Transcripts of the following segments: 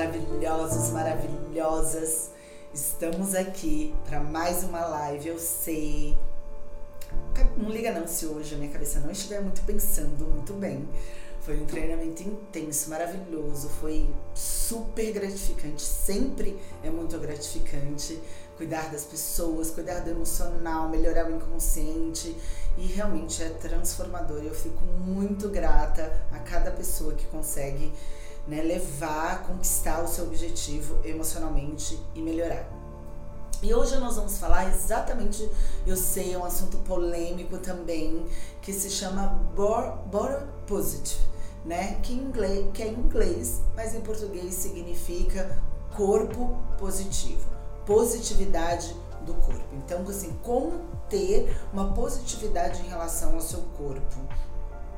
maravilhosos, maravilhosas. Estamos aqui para mais uma live. Eu sei. Não liga não se hoje a minha cabeça não estiver muito pensando muito bem. Foi um treinamento intenso, maravilhoso, foi super gratificante. Sempre é muito gratificante cuidar das pessoas, cuidar do emocional, melhorar o inconsciente e realmente é transformador. Eu fico muito grata a cada pessoa que consegue né, levar, conquistar o seu objetivo emocionalmente e melhorar. E hoje nós vamos falar exatamente, eu sei, é um assunto polêmico também, que se chama Body Positive, né? Que, inglês, que é em inglês, mas em português significa corpo positivo, positividade do corpo. Então, assim, como ter uma positividade em relação ao seu corpo?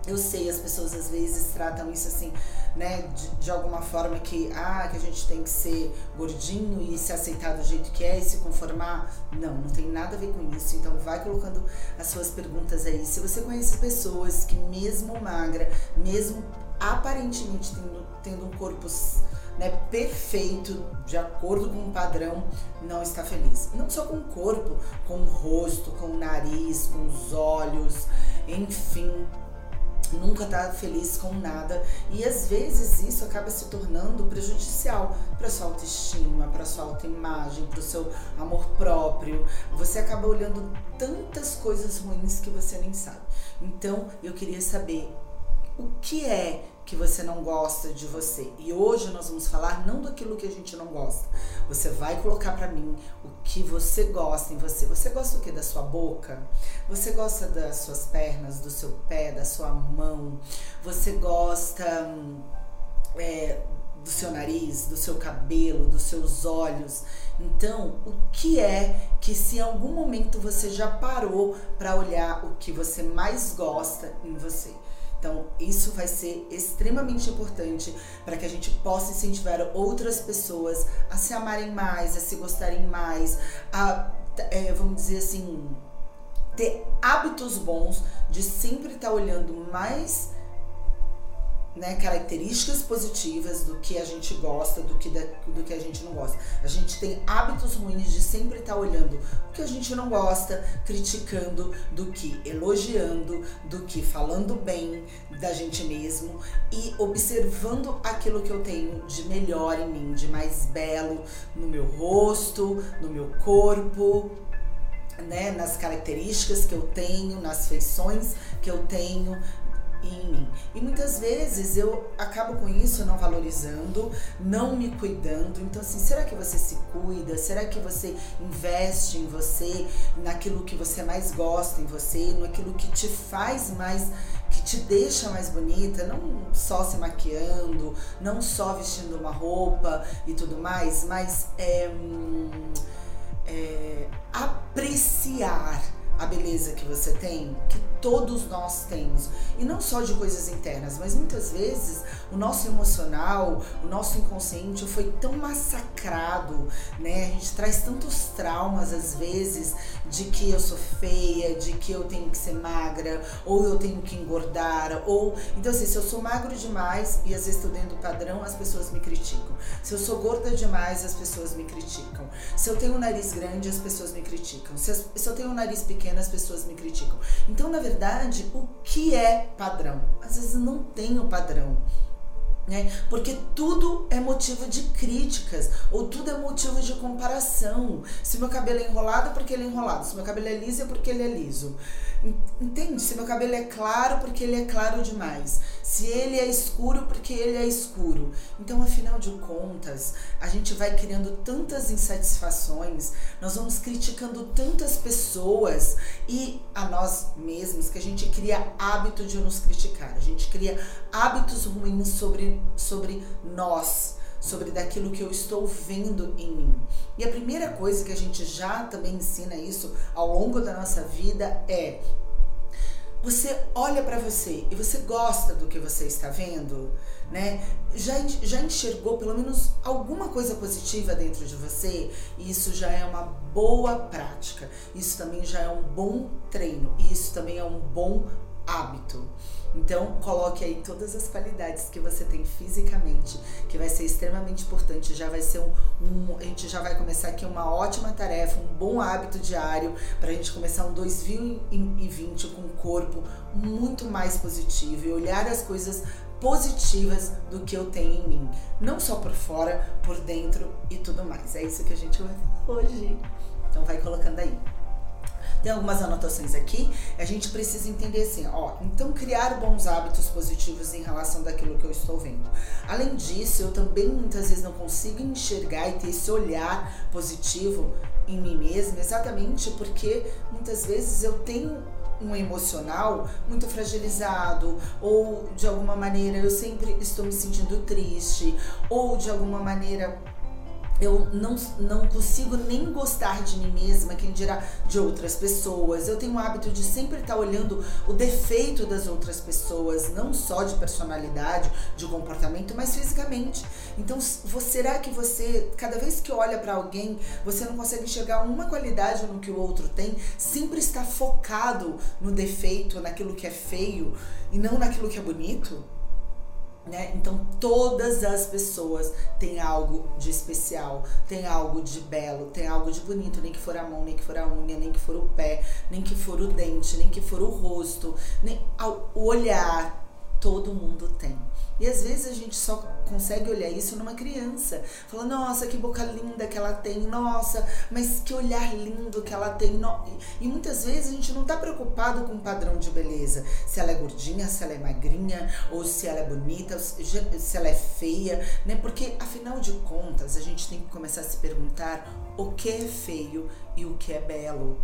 Eu sei, as pessoas às vezes tratam isso assim, né, de, de, alguma forma que, ah, que a gente tem que ser gordinho e se aceitar do jeito que é e se conformar. Não, não tem nada a ver com isso. Então vai colocando as suas perguntas aí. Se você conhece pessoas que mesmo magra, mesmo aparentemente tendo, tendo um corpo né, perfeito, de acordo com o padrão, não está feliz. Não só com o corpo, com o rosto, com o nariz, com os olhos, enfim, nunca tá feliz com nada e às vezes isso acaba se tornando prejudicial para sua autoestima, para sua autoimagem, para o seu amor próprio. Você acaba olhando tantas coisas ruins que você nem sabe. Então, eu queria saber o que é que você não gosta de você. E hoje nós vamos falar não daquilo que a gente não gosta. Você vai colocar para mim o que você gosta em você. Você gosta o que da sua boca? Você gosta das suas pernas, do seu pé, da sua mão? Você gosta é, do seu nariz, do seu cabelo, dos seus olhos? Então, o que é que se em algum momento você já parou para olhar o que você mais gosta em você? Então, isso vai ser extremamente importante para que a gente possa incentivar outras pessoas a se amarem mais, a se gostarem mais, a, é, vamos dizer assim, ter hábitos bons de sempre estar tá olhando mais né, características positivas do que a gente gosta, do que, da, do que a gente não gosta. A gente tem hábitos ruins de sempre estar tá olhando o que a gente não gosta, criticando, do que elogiando, do que falando bem da gente mesmo e observando aquilo que eu tenho de melhor em mim, de mais belo no meu rosto, no meu corpo, né, nas características que eu tenho, nas feições que eu tenho, em mim. E muitas vezes eu acabo com isso não valorizando, não me cuidando. Então, assim, será que você se cuida? Será que você investe em você, naquilo que você mais gosta em você, naquilo que te faz mais, que te deixa mais bonita? Não só se maquiando, não só vestindo uma roupa e tudo mais, mas é, é apreciar a beleza que você tem, que todos nós temos. E não só de coisas internas, mas muitas vezes o nosso emocional, o nosso inconsciente foi tão massacrado, né? A gente traz tantos traumas às vezes de que eu sou feia, de que eu tenho que ser magra, ou eu tenho que engordar, ou então assim, se eu sou magro demais e às vezes estou dentro do padrão, as pessoas me criticam. Se eu sou gorda demais, as pessoas me criticam. Se eu tenho um nariz grande, as pessoas me criticam. Se, eu tenho um nariz pequeno as pessoas me criticam. Então, na verdade, o que é padrão? Às vezes não tem o padrão. Né? Porque tudo é motivo de críticas ou tudo é motivo de comparação. Se meu cabelo é enrolado, é porque ele é enrolado. Se meu cabelo é liso, é porque ele é liso. Entende? Se meu cabelo é claro, porque ele é claro demais. Se ele é escuro, porque ele é escuro. Então, afinal de contas, a gente vai criando tantas insatisfações, nós vamos criticando tantas pessoas e a nós mesmos que a gente cria hábito de nos criticar. A gente cria hábitos ruins sobre, sobre nós sobre daquilo que eu estou vendo em mim. E a primeira coisa que a gente já também ensina isso ao longo da nossa vida é você olha para você e você gosta do que você está vendo, né? Já, já enxergou pelo menos alguma coisa positiva dentro de você? Isso já é uma boa prática. Isso também já é um bom treino. E isso também é um bom hábito. Então, coloque aí todas as qualidades que você tem fisicamente, que vai ser extremamente importante. Já vai ser um, um a gente já vai começar aqui uma ótima tarefa, um bom hábito diário para a gente começar um 2020 com um corpo muito mais positivo e olhar as coisas positivas do que eu tenho em mim, não só por fora, por dentro e tudo mais. É isso que a gente vai hoje. Então, vai colocando aí. Tem algumas anotações aqui. A gente precisa entender assim, ó, então criar bons hábitos positivos em relação daquilo que eu estou vendo. Além disso, eu também muitas vezes não consigo enxergar e ter esse olhar positivo em mim mesma, exatamente porque muitas vezes eu tenho um emocional muito fragilizado, ou de alguma maneira eu sempre estou me sentindo triste, ou de alguma maneira eu não, não consigo nem gostar de mim mesma, quem dirá de outras pessoas. Eu tenho o hábito de sempre estar olhando o defeito das outras pessoas, não só de personalidade, de comportamento, mas fisicamente. Então, será que você, cada vez que olha para alguém, você não consegue enxergar uma qualidade no que o outro tem? Sempre está focado no defeito, naquilo que é feio e não naquilo que é bonito? Né? Então todas as pessoas têm algo de especial, tem algo de belo, tem algo de bonito, nem que for a mão, nem que for a unha, nem que for o pé, nem que for o dente, nem que for o rosto, nem o olhar, todo mundo tem. E às vezes a gente só consegue olhar isso numa criança. Fala, nossa, que boca linda que ela tem, nossa, mas que olhar lindo que ela tem. E muitas vezes a gente não está preocupado com o padrão de beleza. Se ela é gordinha, se ela é magrinha, ou se ela é bonita, se ela é feia, né? Porque afinal de contas a gente tem que começar a se perguntar o que é feio e o que é belo.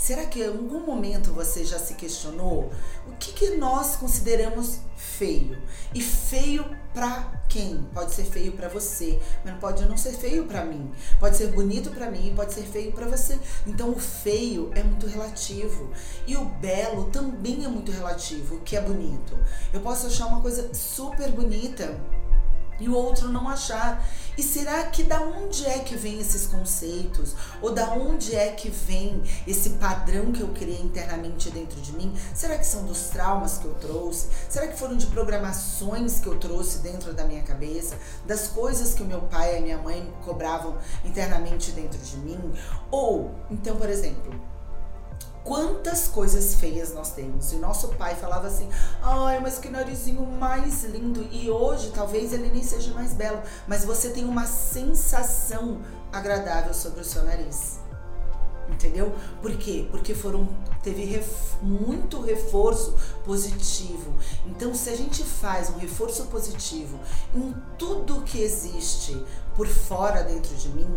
Será que em algum momento você já se questionou o que, que nós consideramos feio? E feio para quem? Pode ser feio para você, mas pode não ser feio para mim. Pode ser bonito para mim, pode ser feio para você. Então o feio é muito relativo e o belo também é muito relativo. O que é bonito? Eu posso achar uma coisa super bonita e o outro não achar. E será que da onde é que vem esses conceitos? Ou da onde é que vem esse padrão que eu criei internamente dentro de mim? Será que são dos traumas que eu trouxe? Será que foram de programações que eu trouxe dentro da minha cabeça? Das coisas que o meu pai e a minha mãe cobravam internamente dentro de mim? Ou, então, por exemplo, quantas coisas feias nós temos. E nosso pai falava assim: ai, mas que narizinho mais lindo. E hoje talvez ele nem seja mais belo, mas você tem uma sensação agradável sobre o seu nariz. Entendeu? Por quê? Porque foram teve ref, muito reforço positivo. Então, se a gente faz um reforço positivo em tudo que existe por fora dentro de mim,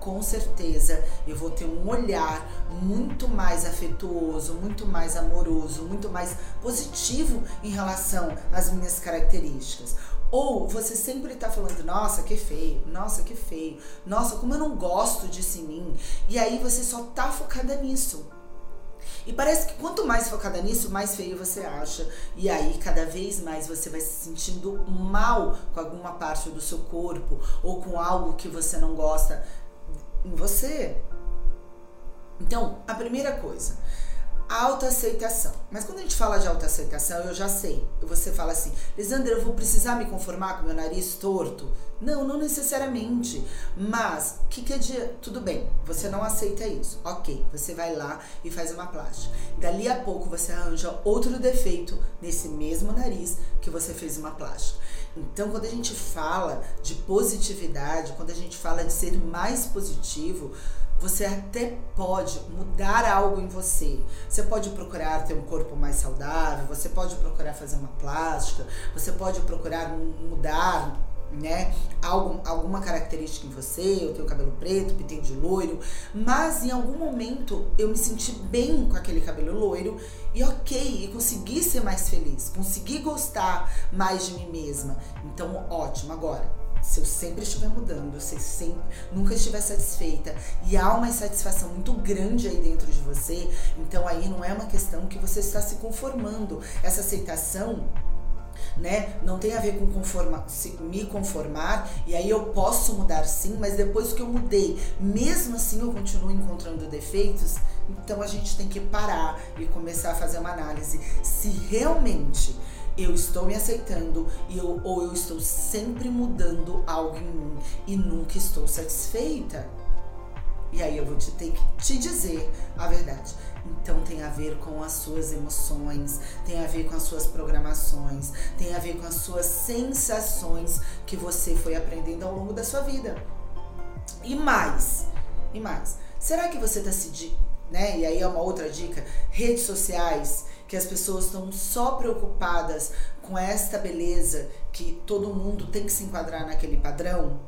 com certeza eu vou ter um olhar muito mais afetuoso, muito mais amoroso, muito mais positivo em relação às minhas características. Ou você sempre está falando, nossa, que feio, nossa, que feio, nossa, como eu não gosto disso em mim. E aí você só tá focada nisso. E parece que quanto mais focada nisso, mais feio você acha. E aí, cada vez mais você vai se sentindo mal com alguma parte do seu corpo ou com algo que você não gosta em você. Então, a primeira coisa, autoaceitação. Mas quando a gente fala de autoaceitação, eu já sei. Você fala assim, Lisandra, eu vou precisar me conformar com meu nariz torto? Não, não necessariamente. Mas, que que é de... Tudo bem, você não aceita isso. Ok, você vai lá e faz uma plástica. Dali a pouco você arranja outro defeito nesse mesmo nariz que você fez uma plástica. Então, quando a gente fala de positividade, quando a gente fala de ser mais positivo, você até pode mudar algo em você. Você pode procurar ter um corpo mais saudável, você pode procurar fazer uma plástica, você pode procurar mudar né? Algum, alguma característica em você, eu tenho cabelo preto, pintei de loiro, mas em algum momento eu me senti bem com aquele cabelo loiro e ok, e consegui ser mais feliz, consegui gostar mais de mim mesma. Então, ótimo. Agora, se eu sempre estiver mudando, se sempre nunca estiver satisfeita e há uma insatisfação muito grande aí dentro de você, então aí não é uma questão que você está se conformando. Essa aceitação né? Não tem a ver com conforma, me conformar e aí eu posso mudar sim, mas depois que eu mudei, mesmo assim eu continuo encontrando defeitos, Então a gente tem que parar e começar a fazer uma análise se realmente eu estou me aceitando e eu, ou eu estou sempre mudando algo em mim e nunca estou satisfeita. E aí eu vou te ter que te dizer a verdade. Então tem a ver com as suas emoções, tem a ver com as suas programações, tem a ver com as suas sensações que você foi aprendendo ao longo da sua vida. E mais, e mais. Será que você está se, né? E aí é uma outra dica, redes sociais que as pessoas estão só preocupadas com esta beleza que todo mundo tem que se enquadrar naquele padrão.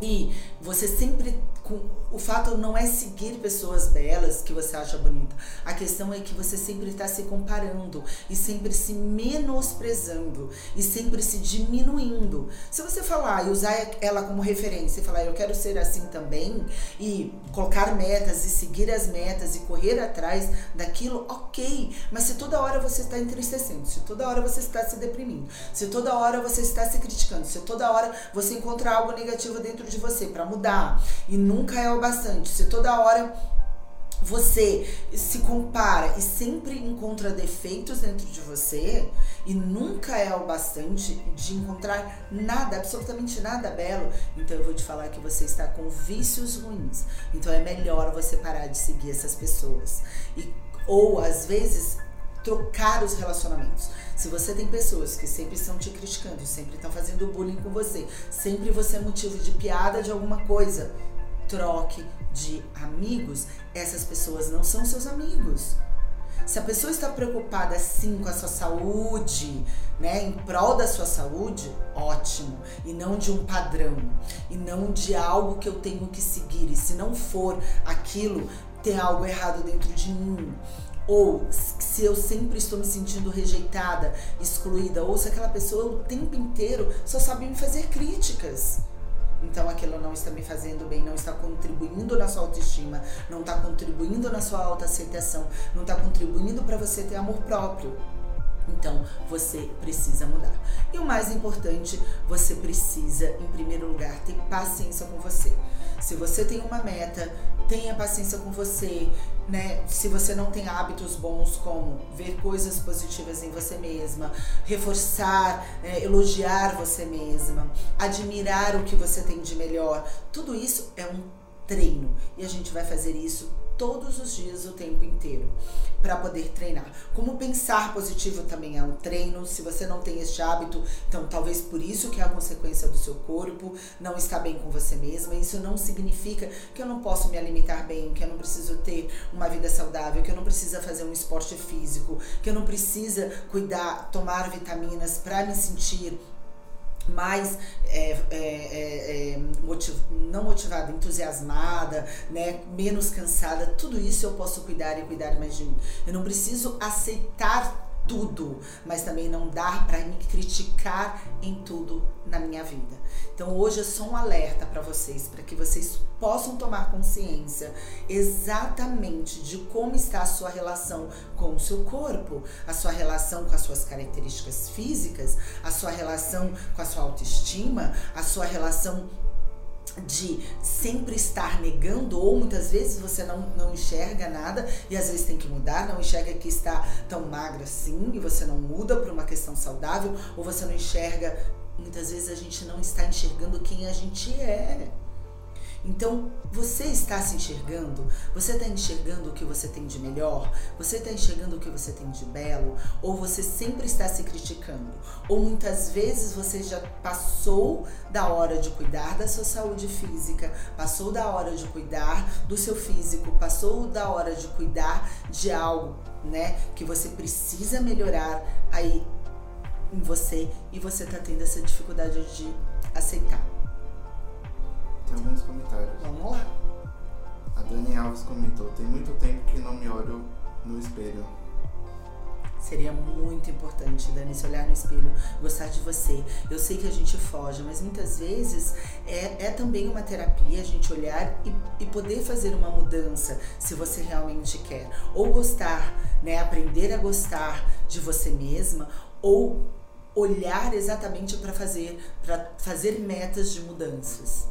E você sempre com o fato não é seguir pessoas belas que você acha bonita. A questão é que você sempre está se comparando e sempre se menosprezando e sempre se diminuindo. Se você falar e usar ela como referência e falar eu quero ser assim também e colocar metas e seguir as metas e correr atrás daquilo, ok. Mas se toda hora você está entristecendo, se toda hora você está se deprimindo, se toda hora você está se criticando, se toda hora você encontra algo negativo dentro de você para mudar e nunca é o bastante. Se toda hora você se compara e sempre encontra defeitos dentro de você e nunca é o bastante de encontrar nada, absolutamente nada belo, então eu vou te falar que você está com vícios ruins. Então é melhor você parar de seguir essas pessoas. E ou às vezes trocar os relacionamentos. Se você tem pessoas que sempre estão te criticando, sempre estão fazendo bullying com você, sempre você é motivo de piada de alguma coisa, troque de amigos. Essas pessoas não são seus amigos. Se a pessoa está preocupada sim com a sua saúde, né, em prol da sua saúde, ótimo. E não de um padrão, e não de algo que eu tenho que seguir. E se não for aquilo, tem algo errado dentro de mim. Ou se eu sempre estou me sentindo rejeitada, excluída, ou se aquela pessoa o tempo inteiro só sabe me fazer críticas. Então aquilo não está me fazendo bem, não está contribuindo na sua autoestima, não está contribuindo na sua autoaceitação, não está contribuindo para você ter amor próprio. Então você precisa mudar. E o mais importante, você precisa, em primeiro lugar, ter paciência com você. Se você tem uma meta, tenha paciência com você, né? Se você não tem hábitos bons como ver coisas positivas em você mesma, reforçar, é, elogiar você mesma, admirar o que você tem de melhor, tudo isso é um treino e a gente vai fazer isso todos os dias, o tempo inteiro, para poder treinar. Como pensar positivo também é um treino. Se você não tem este hábito, então talvez por isso que é a consequência do seu corpo não está bem com você mesma. Isso não significa que eu não posso me alimentar bem, que eu não preciso ter uma vida saudável, que eu não preciso fazer um esporte físico, que eu não precisa cuidar, tomar vitaminas para me sentir mais é, é, é, é, motiv não motivada, entusiasmada, né, menos cansada, tudo isso eu posso cuidar e cuidar mais de mim. Eu não preciso aceitar tudo, mas também não dar para me criticar em tudo na minha vida. Então hoje é só um alerta para vocês, para que vocês possam tomar consciência exatamente de como está a sua relação com o seu corpo, a sua relação com as suas características físicas, a sua relação com a sua autoestima, a sua relação de sempre estar negando, ou muitas vezes você não, não enxerga nada e às vezes tem que mudar, não enxerga que está tão magra assim e você não muda para uma questão saudável, ou você não enxerga, muitas vezes a gente não está enxergando quem a gente é. Então, você está se enxergando? Você está enxergando o que você tem de melhor? Você está enxergando o que você tem de belo? Ou você sempre está se criticando? Ou muitas vezes você já passou da hora de cuidar da sua saúde física, passou da hora de cuidar do seu físico, passou da hora de cuidar de algo, né, que você precisa melhorar aí em você e você está tendo essa dificuldade de aceitar. Tem alguns comentários. Vamos lá. A Dani Alves comentou: Tem muito tempo que não me olho no espelho. Seria muito importante, Dani, se olhar no espelho, gostar de você. Eu sei que a gente foge, mas muitas vezes é, é também uma terapia a gente olhar e, e poder fazer uma mudança, se você realmente quer. Ou gostar, né? Aprender a gostar de você mesma, ou olhar exatamente para fazer, para fazer metas de mudanças.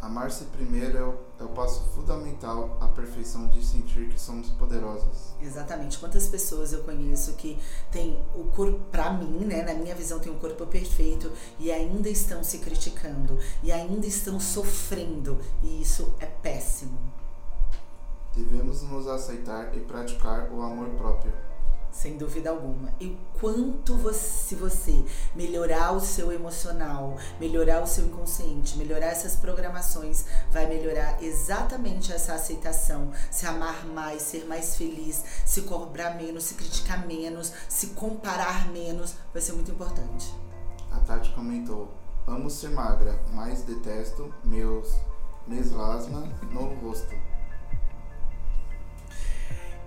Amar-se primeiro é o, é o passo fundamental à perfeição de sentir que somos poderosas. Exatamente. Quantas pessoas eu conheço que tem o corpo, pra mim, né, na minha visão, tem um corpo perfeito e ainda estão se criticando e ainda estão sofrendo e isso é péssimo. Devemos nos aceitar e praticar o amor próprio. Sem dúvida alguma. E quanto você, se você melhorar o seu emocional, melhorar o seu inconsciente, melhorar essas programações, vai melhorar exatamente essa aceitação, se amar mais, ser mais feliz, se cobrar menos, se criticar menos, se comparar menos, vai ser muito importante. A Tati comentou: Amo ser magra, mas detesto meus meslasma no rosto.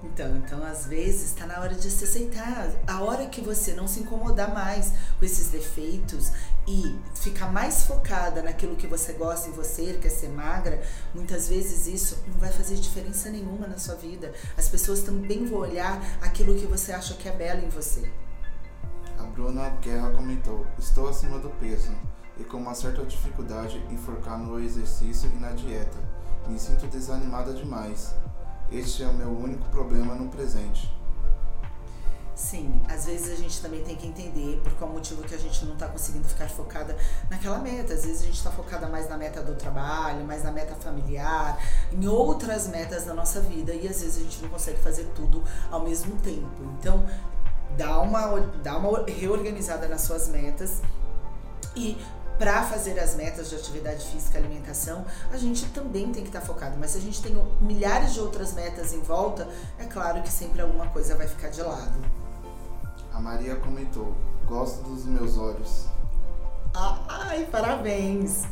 Então, então às vezes está na hora de se aceitar. A hora que você não se incomodar mais com esses defeitos e ficar mais focada naquilo que você gosta em você, quer ser magra, muitas vezes isso não vai fazer diferença nenhuma na sua vida. As pessoas também vão olhar aquilo que você acha que é belo em você. A Bruna Guerra comentou: Estou acima do peso e com uma certa dificuldade em focar no exercício e na dieta. Me sinto desanimada demais. Este é o meu único problema no presente. Sim, às vezes a gente também tem que entender por qual motivo que a gente não está conseguindo ficar focada naquela meta. Às vezes a gente está focada mais na meta do trabalho, mais na meta familiar, em outras metas da nossa vida e às vezes a gente não consegue fazer tudo ao mesmo tempo. Então, dá uma, dá uma reorganizada nas suas metas e para fazer as metas de atividade física e alimentação, a gente também tem que estar tá focado. Mas se a gente tem milhares de outras metas em volta, é claro que sempre alguma coisa vai ficar de lado. A Maria comentou: Gosto dos meus olhos. Ai, parabéns!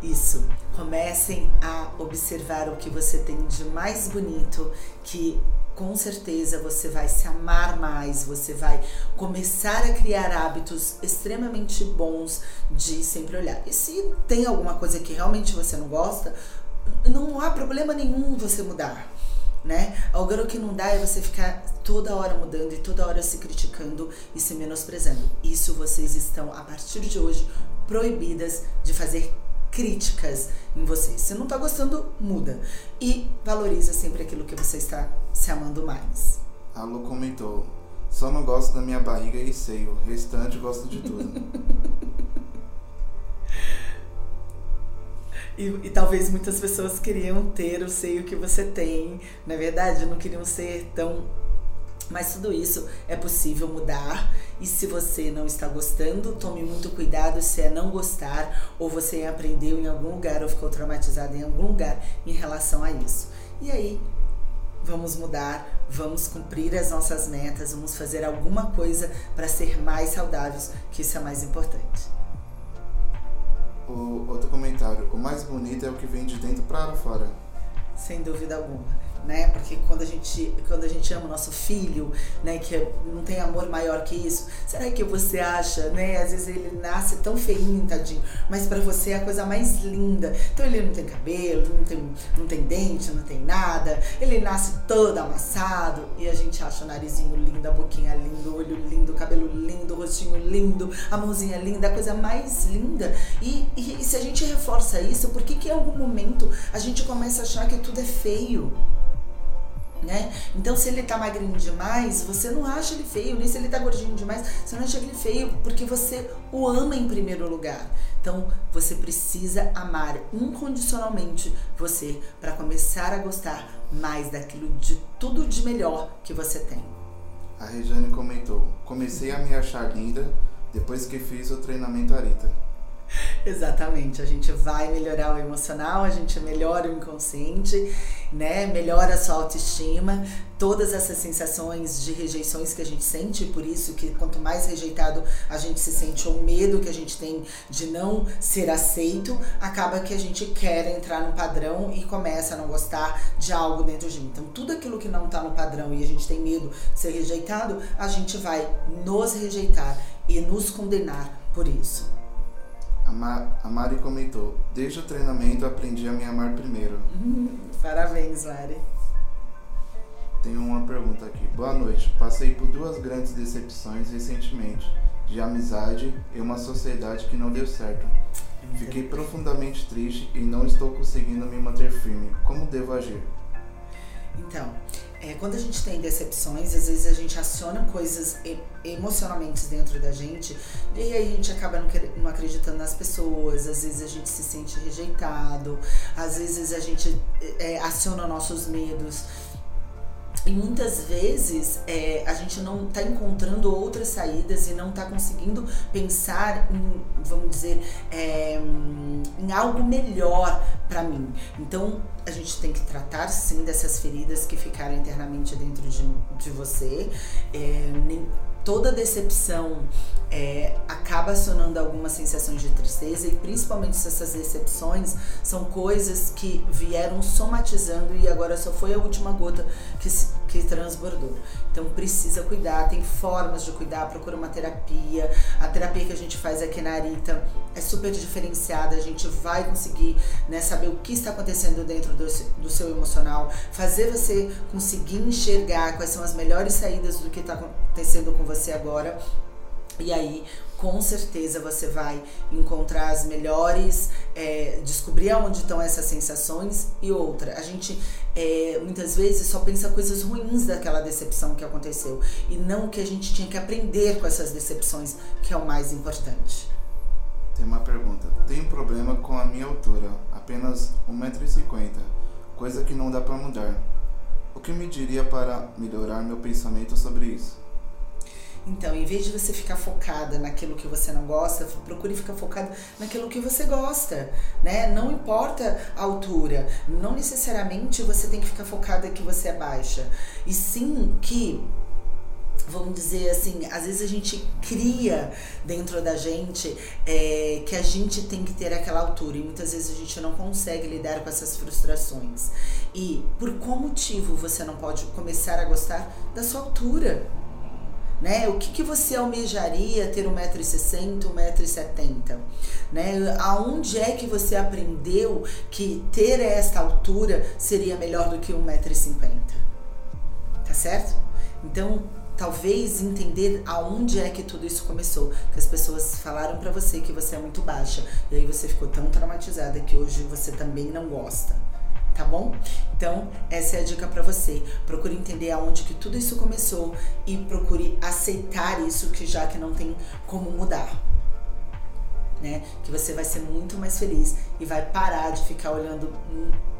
Isso. Comecem a observar o que você tem de mais bonito, que com certeza você vai se amar mais, você vai começar a criar hábitos extremamente bons de sempre olhar. E se tem alguma coisa que realmente você não gosta, não há problema nenhum você mudar. Né? Agora que não dá é você ficar toda hora mudando e toda hora se criticando e se menosprezando. Isso vocês estão, a partir de hoje, proibidas de fazer críticas em você. Se não tá gostando, muda. E valoriza sempre aquilo que você está se amando mais. A Lu comentou: só não gosto da minha barriga e seio, o restante gosto de tudo. E, e, talvez muitas pessoas queriam ter o seio que você tem, na é verdade, não queriam ser tão mas tudo isso é possível mudar e se você não está gostando, tome muito cuidado se é não gostar ou você aprendeu em algum lugar ou ficou traumatizado em algum lugar em relação a isso. E aí, vamos mudar, vamos cumprir as nossas metas, vamos fazer alguma coisa para ser mais saudáveis, que isso é mais importante. O outro comentário, o mais bonito é o que vem de dentro para fora. Sem dúvida alguma né? Porque quando a gente, quando a gente ama o nosso filho, né, que não tem amor maior que isso, será que você acha, né? Às vezes ele nasce tão feinho, tadinho, mas para você é a coisa mais linda. Então ele não tem cabelo, não tem, não tem dente, não tem nada, ele nasce todo amassado e a gente acha o narizinho lindo, a boquinha linda, o olho lindo, o cabelo lindo, o rostinho lindo, a mãozinha linda, a coisa mais linda. E, e, e se a gente reforça isso, por que que em algum momento a gente começa a achar que tudo é feio? Né? Então, se ele tá magrinho demais, você não acha ele feio, nem se ele tá gordinho demais, você não acha ele feio, porque você o ama em primeiro lugar. Então, você precisa amar incondicionalmente você para começar a gostar mais daquilo de tudo de melhor que você tem. A Regiane comentou: "Comecei a me achar linda depois que fiz o treinamento Arita." Exatamente, a gente vai melhorar o emocional, a gente melhora o inconsciente, né? Melhora a sua autoestima, todas essas sensações de rejeições que a gente sente, por isso que quanto mais rejeitado a gente se sente, ou medo que a gente tem de não ser aceito, acaba que a gente quer entrar no padrão e começa a não gostar de algo dentro de mim. Então, tudo aquilo que não está no padrão e a gente tem medo de ser rejeitado, a gente vai nos rejeitar e nos condenar por isso. A, Ma a Mari comentou: Desde o treinamento aprendi a me amar primeiro. Parabéns, Mari. Tenho uma pergunta aqui. Boa noite. Passei por duas grandes decepções recentemente: de amizade e uma sociedade que não deu certo. Fiquei profundamente triste e não estou conseguindo me manter firme. Como devo agir? Então, é, quando a gente tem decepções, às vezes a gente aciona coisas emocionalmente dentro da gente e aí a gente acaba não, não, acreditando nas pessoas, às vezes a gente se sente rejeitado, às vezes a gente é, aciona nossos medos. E muitas vezes é, a gente não está encontrando outras saídas e não está conseguindo pensar em, vamos dizer, é, em algo melhor para mim. Então a gente tem que tratar sim dessas feridas que ficaram internamente dentro de, de você. É, nem, toda decepção é, acaba acionando algumas sensações de tristeza e principalmente se essas decepções são coisas que vieram somatizando e agora só foi a última gota que, que transbordou. Então precisa cuidar, tem formas de cuidar, procura uma terapia. A terapia que a gente faz aqui na Arita é super diferenciada, a gente vai conseguir né, saber o que está acontecendo dentro do, do seu emocional, fazer você conseguir enxergar quais são as melhores saídas do que está acontecendo com você agora e aí, com certeza, você vai encontrar as melhores, é, descobrir aonde estão essas sensações e outra. A gente é, muitas vezes só pensa coisas ruins daquela decepção que aconteceu e não que a gente tinha que aprender com essas decepções, que é o mais importante. Tem uma pergunta. Tenho problema com a minha altura, apenas 1,50m, coisa que não dá para mudar. O que me diria para melhorar meu pensamento sobre isso? Então, em vez de você ficar focada naquilo que você não gosta, procure ficar focada naquilo que você gosta, né? Não importa a altura, não necessariamente você tem que ficar focada que você é baixa, e sim que vamos dizer assim, às vezes a gente cria dentro da gente é, que a gente tem que ter aquela altura e muitas vezes a gente não consegue lidar com essas frustrações. E por qual motivo você não pode começar a gostar da sua altura? Né? O que, que você almejaria ter 1,60m, 1,70m? Né? Aonde é que você aprendeu que ter esta altura seria melhor do que 1,50m? Tá certo? Então, talvez entender aonde é que tudo isso começou, que as pessoas falaram para você que você é muito baixa e aí você ficou tão traumatizada que hoje você também não gosta tá bom? Então, essa é a dica para você. Procure entender aonde que tudo isso começou e procure aceitar isso que já que não tem como mudar. Né? Que você vai ser muito mais feliz e vai parar de ficar olhando,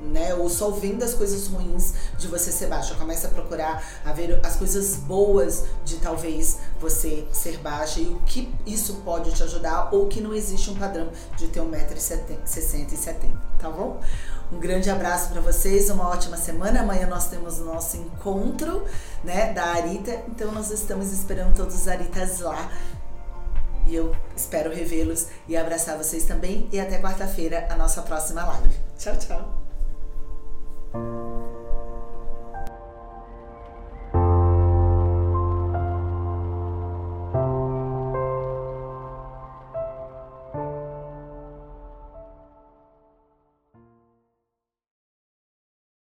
né? Ou só vendo as coisas ruins de você ser baixa. Começa a procurar a ver as coisas boas de talvez você ser baixa e o que isso pode te ajudar ou que não existe um padrão de ter 1,60m e 70 tá bom? Um grande abraço para vocês, uma ótima semana. Amanhã nós temos o nosso encontro, né, da Arita. Então nós estamos esperando todos os Aritas lá. E eu espero revê-los e abraçar vocês também. E até quarta-feira, a nossa próxima live. Tchau, tchau.